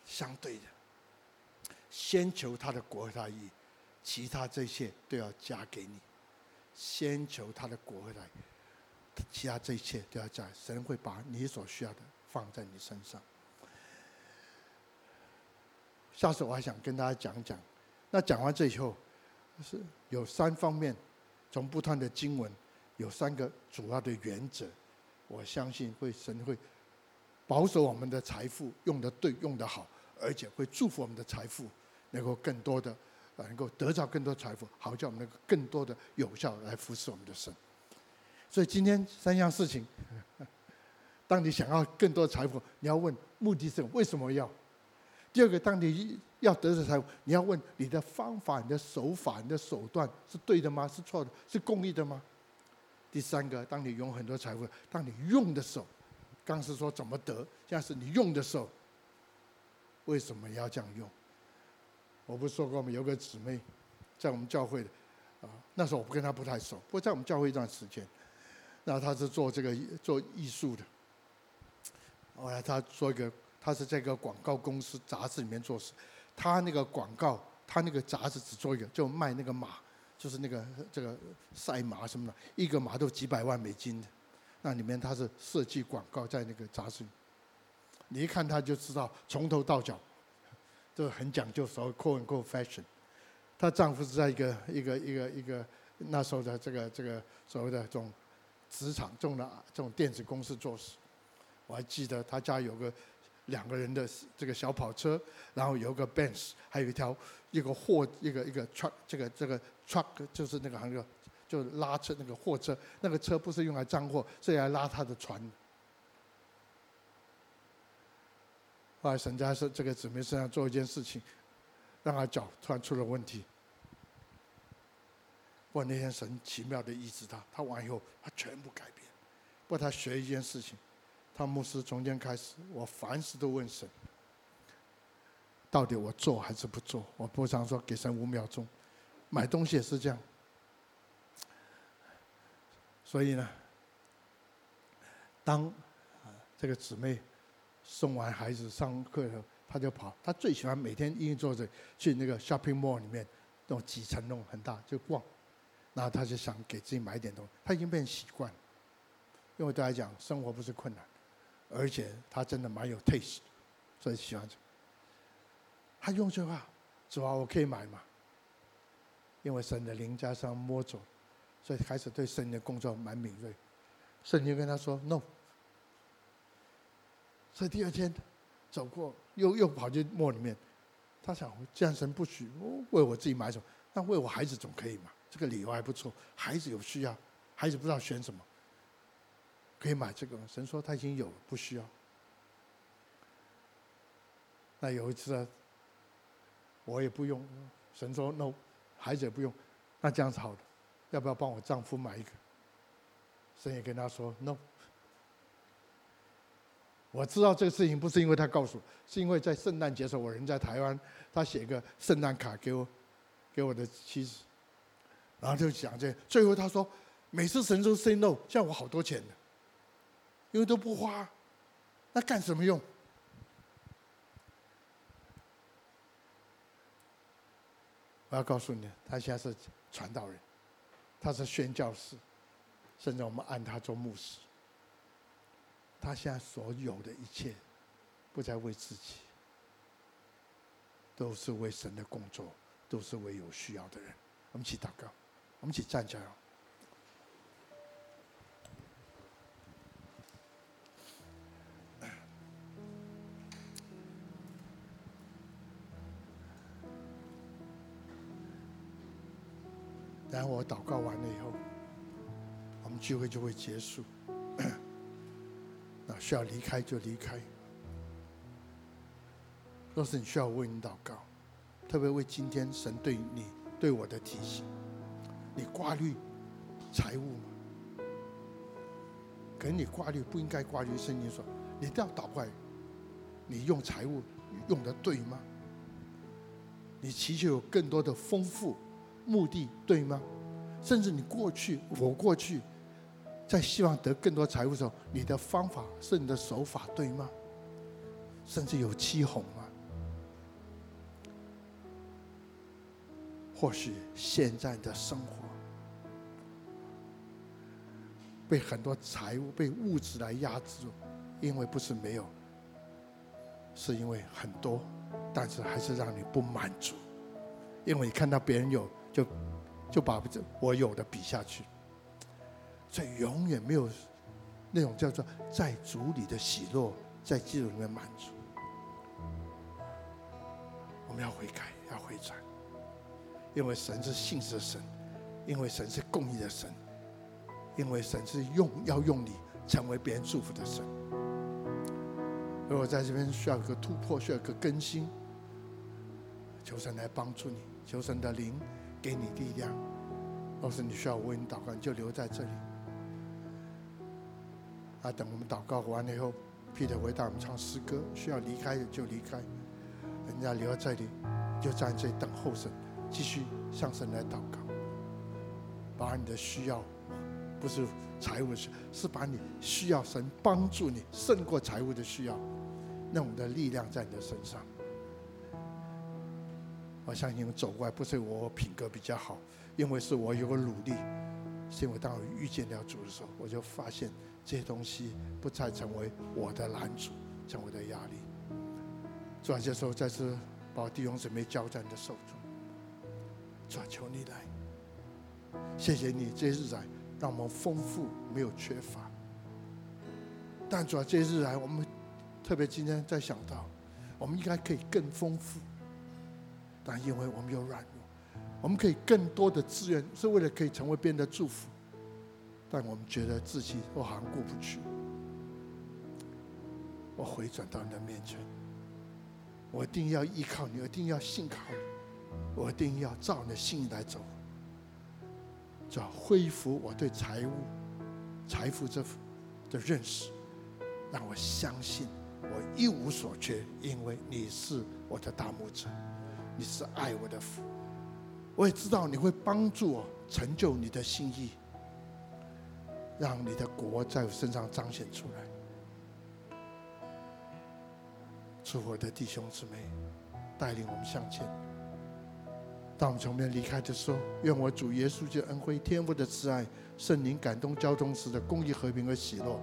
相对的，先求他的国和他义，其他这些都要加给你。先求他的国和他义。其他这一切都要加，神会把你所需要的放在你身上。下次我还想跟大家讲讲，那讲完这以后，是有三方面，从不断的经文，有三个主要的原则，我相信会神会保守我们的财富用得对，用得好，而且会祝福我们的财富能够更多的，能够得到更多财富，好叫我们能够更多的有效来服侍我们的神。所以今天三样事情，当你想要更多的财富，你要问目的是为什么要？第二个，当你要得到财富，你要问你的方法、你的手法、你的手段是对的吗？是错的？是公益的吗？第三个，当你拥很多财富，当你用的时候，刚是说怎么得，现在是你用的时候，为什么要这样用？我不是说过吗？有个姊妹在我们教会的，啊，那时候我不跟她不太熟，不过在我们教会一段时间，那她是做这个做艺术的，后来她做一个，她是在一个广告公司杂志里面做事，她那个广告，她那个杂志只做一个，就卖那个马。就是那个这个赛马什么的，一个马都几百万美金的，那里面他是设计广告在那个杂志里，你一看他就知道从头到脚，都很讲究所谓 quote unquote fashion。她丈夫是在一个一个一个一个那时候的这个这个所谓的这种职场这种的这种电子公司做事，我还记得他家有个。两个人的这个小跑车，然后有个 Benz，还有一条一个货一个一个 truck，这个这个 truck 就是那个那个就拉车那个货车，那个车不是用来装货，是来拉他的船。后来神在是这个姊妹身上做一件事情，让他脚突然出了问题。不过那天神奇妙的医治他，他完以后他全部改变。不过他学一件事情。他牧师从今天开始，我凡事都问神，到底我做还是不做？我不常说给神五秒钟，买东西也是这样。所以呢，当这个姊妹送完孩子上课后，他就跑。他最喜欢每天一坐着去那个 shopping mall 里面，那种几层那种很大就逛。然后他就想给自己买点东西，他已经变习惯。因为对他来讲，生活不是困难。而且他真的蛮有 taste，所以喜欢这。他用这话，主啊，我可以买吗？因为神的灵加上摸走，所以开始对神的工作蛮敏锐。圣经跟他说 no。所以第二天走过，又又跑进墓里面。他想，既然神不许为我自己买什么，那为我孩子总可以嘛？这个理由还不错。孩子有需要，孩子不知道选什么。可以买这个，神说他已经有了，不需要。那有一次啊，我也不用，神说 no，孩子也不用，那这样子好的，要不要帮我丈夫买一个？神也跟他说 no。我知道这个事情不是因为他告诉我，是因为在圣诞节时候我人在台湾，他写个圣诞卡给我，给我的妻子，然后就讲这，最后他说每次神都 say no，像我好多钱呢。因为都不花，那干什么用？我要告诉你，他现在是传道人，他是宣教士，甚至我们按他做牧师。他现在所有的一切，不再为自己，都是为神的工作，都是为有需要的人。我们一起祷告，我们一起站起来。祷告完了以后，我们聚会就会结束。那需要离开就离开。若是你需要为你祷告，特别为今天神对你对我的提醒，你挂虑财务吗？可能你挂虑不应该挂虑。圣经说，你都要祷告，你用财务用的对吗？你祈求有更多的丰富。目的对吗？甚至你过去，我过去，在希望得更多财富的时候，你的方法是你的手法对吗？甚至有欺哄吗？或许现在的生活被很多财物、被物质来压制，因为不是没有，是因为很多，但是还是让你不满足，因为你看到别人有。就就把这我有的比下去，所以永远没有那种叫做在主里的喜乐，在基督里面满足。我们要悔改，要回转，因为神是信实的神，因为神是公义的神，因为神是用要用你成为别人祝福的神。如果在这边需要一个突破，需要一个更新，求神来帮助你，求神的灵。给你力量。若是你需要为你祷告，你就留在这里。啊，等我们祷告完了以后，Peter 回到我们唱诗歌，需要离开的就离开，人家留在这里，就站在这里等候神，继续向神来祷告，把你的需要，不是财务的需，是把你需要神帮助你胜过财务的需要，那我们的力量在你的身上。我相信你们走过来不是我品格比较好，因为是我有个努力，是因为当我遇见了主的时候，我就发现。这些东西不再成为我的拦阻，成为我的压力。主啊，这时候再次把弟兄姊妹交在你的手中。主啊，求你来，谢谢你这些日来让我们丰富，没有缺乏。但主啊，这日来我们特别今天在想到，我们应该可以更丰富，但因为我们有软弱，我们可以更多的资源，是为了可以成为别人的祝福。但我们觉得自己都好像过不去，我回转到你的面前，我一定要依靠你，我一定要信靠你，我一定要照你的心意来走，就要恢复我对财务、财富这的认识，让我相信我一无所缺，因为你是我的大拇指，你是爱我的父，我也知道你会帮助我成就你的心意。让你的国在我身上彰显出来，祝我的弟兄姊妹带领我们向前。当我们从这边离开的时候，愿我主耶稣基督恩惠、天父的慈爱、圣灵感动交通时的公益、和平和喜乐，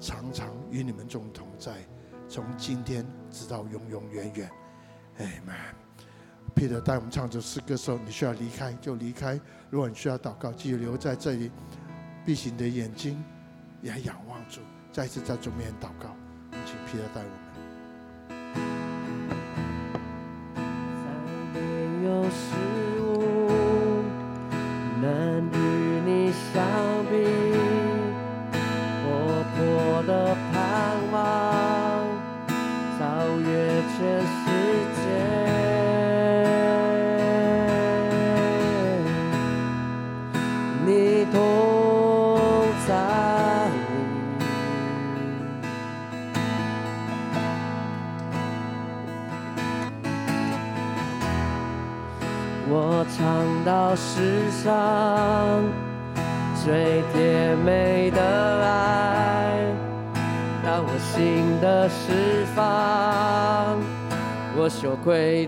常常与你们众同在，从今天直到永永远远。阿门。Peter 带我们唱这首诗歌的时候，你需要离开就离开；如果你需要祷告，继续留在这里。闭紧你的眼睛，也仰望主，再次在主面前祷告。我们请 Peter 带我们。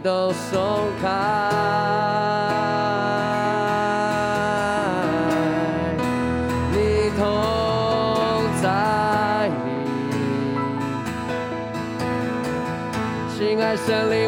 都松开。你同在里，亲爱圣灵，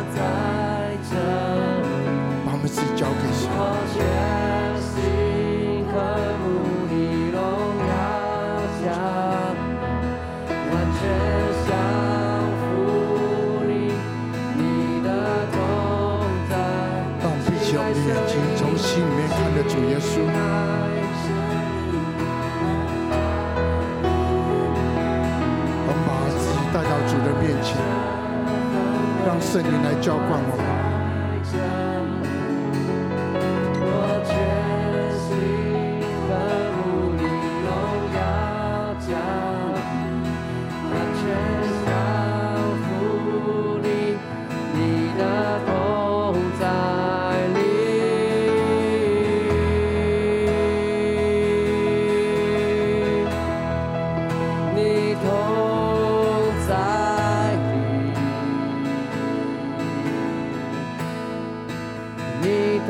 让圣灵来浇灌我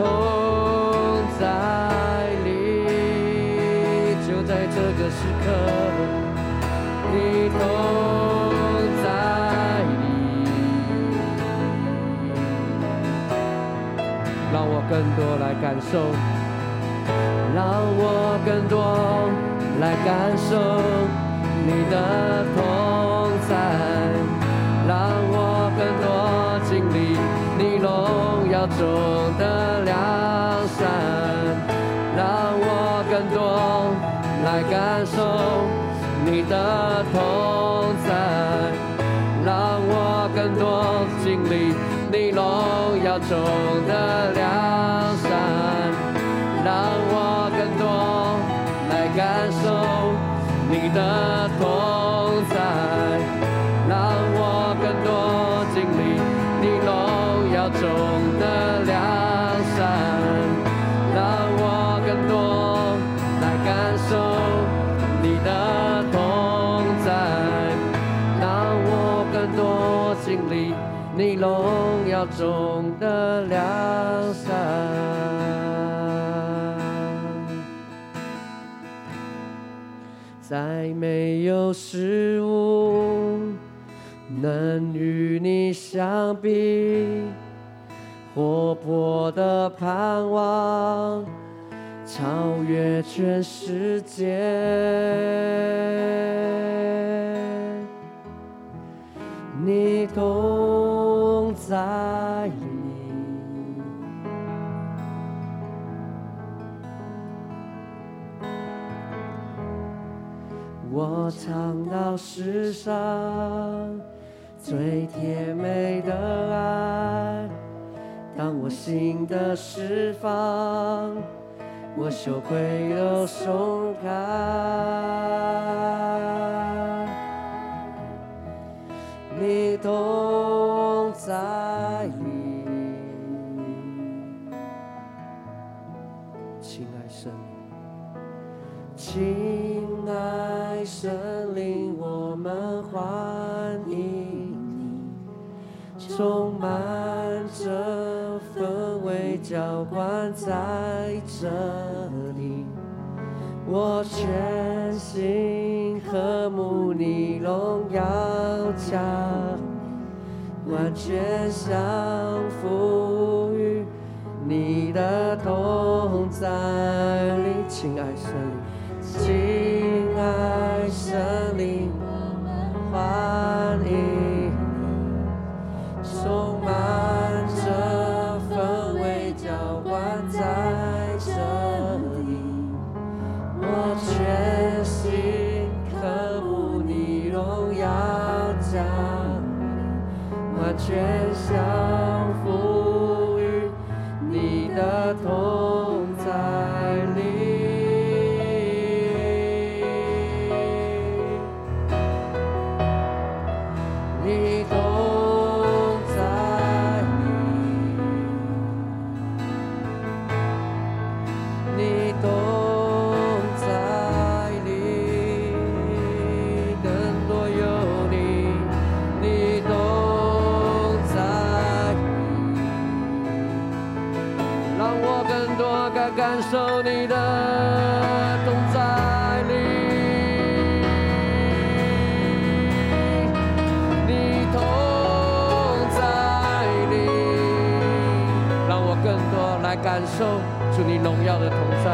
痛在里就在这个时刻你痛在里让我更多来感受让我更多来感受你的痛荣耀中的中的良善，再没有事物能与你相比，活泼的盼望超越全世界。你懂在你，我尝到世上最甜美的爱。当我心的释放，我羞愧都松开。你懂在里，亲爱神，亲爱神灵，我们欢迎你，充满着氛围，浇灌在这里，我全心渴慕你荣耀。完全想赋予你的同在里，亲爱神，亲爱神。祝你荣耀的同在，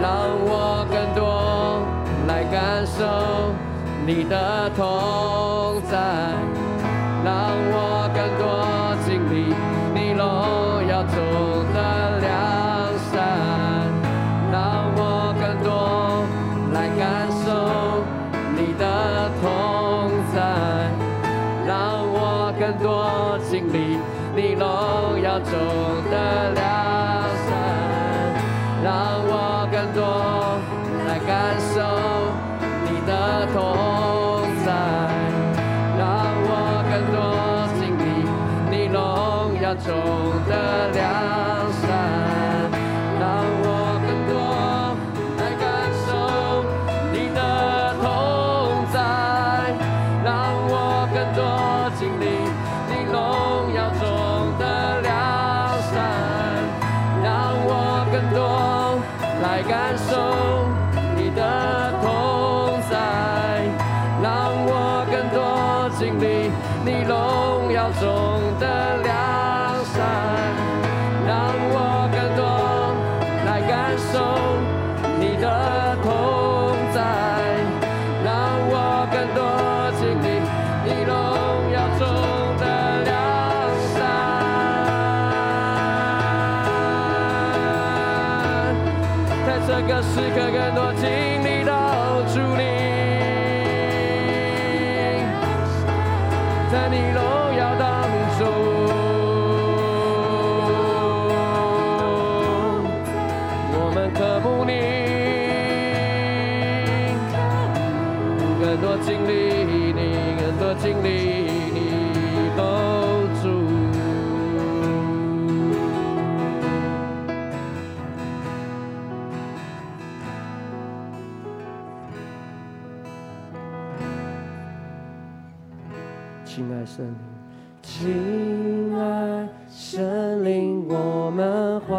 让我更多来感受你的同在，让我更多经历你荣耀中的良善，让我更多来感受你的同在，让我更多经历你荣耀中。同在，让我更多经历你荣耀中亲爱圣灵，亲爱圣灵，我们欢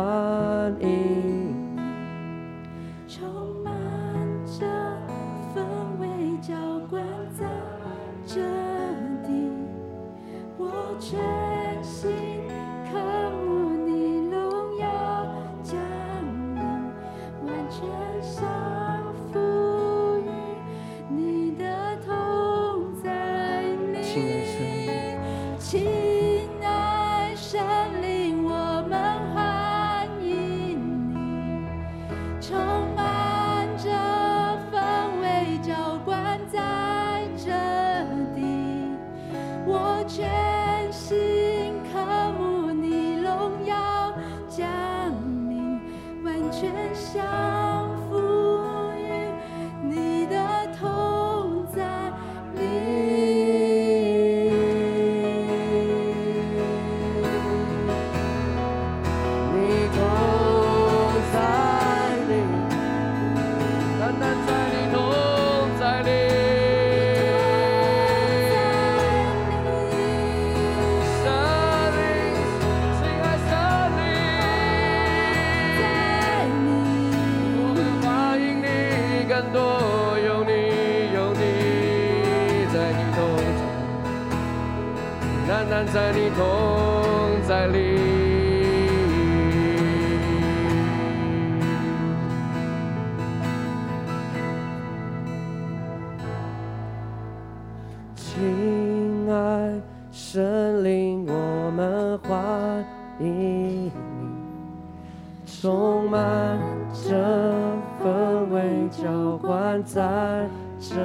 氛围，浇灌在这里，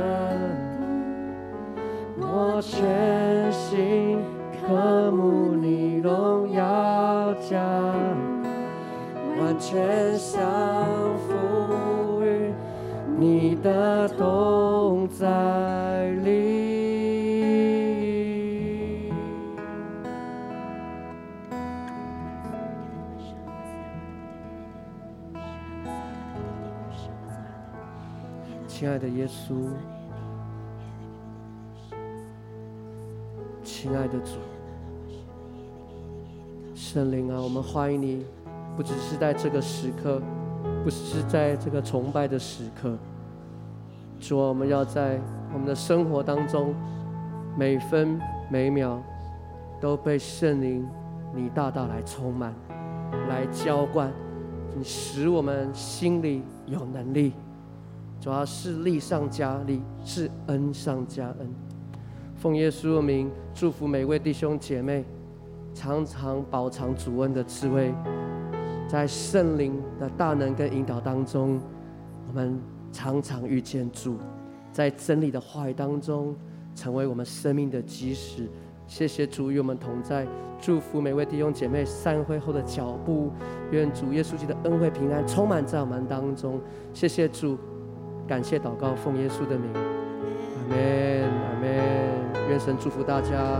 我全心渴慕你荣耀家，完全降服于你的同在。亲爱的耶稣，亲爱的主，圣灵啊，我们欢迎你，不只是在这个时刻，不只是在这个崇拜的时刻，主啊，我们要在我们的生活当中，每分每秒都被圣灵你大大来充满，来浇灌，你使我们心里有能力。主要是利上加利，是恩上加恩。奉耶稣的名，祝福每位弟兄姐妹，常常饱尝主恩的滋味，在圣灵的大能跟引导当中，我们常常遇见主，在真理的话语当中，成为我们生命的基石。谢谢主与我们同在，祝福每位弟兄姐妹散会后的脚步，愿主耶稣基督的恩惠平安充满在我们当中。谢谢主。感谢祷告，奉耶稣的名，阿门，阿门。愿神祝福大家。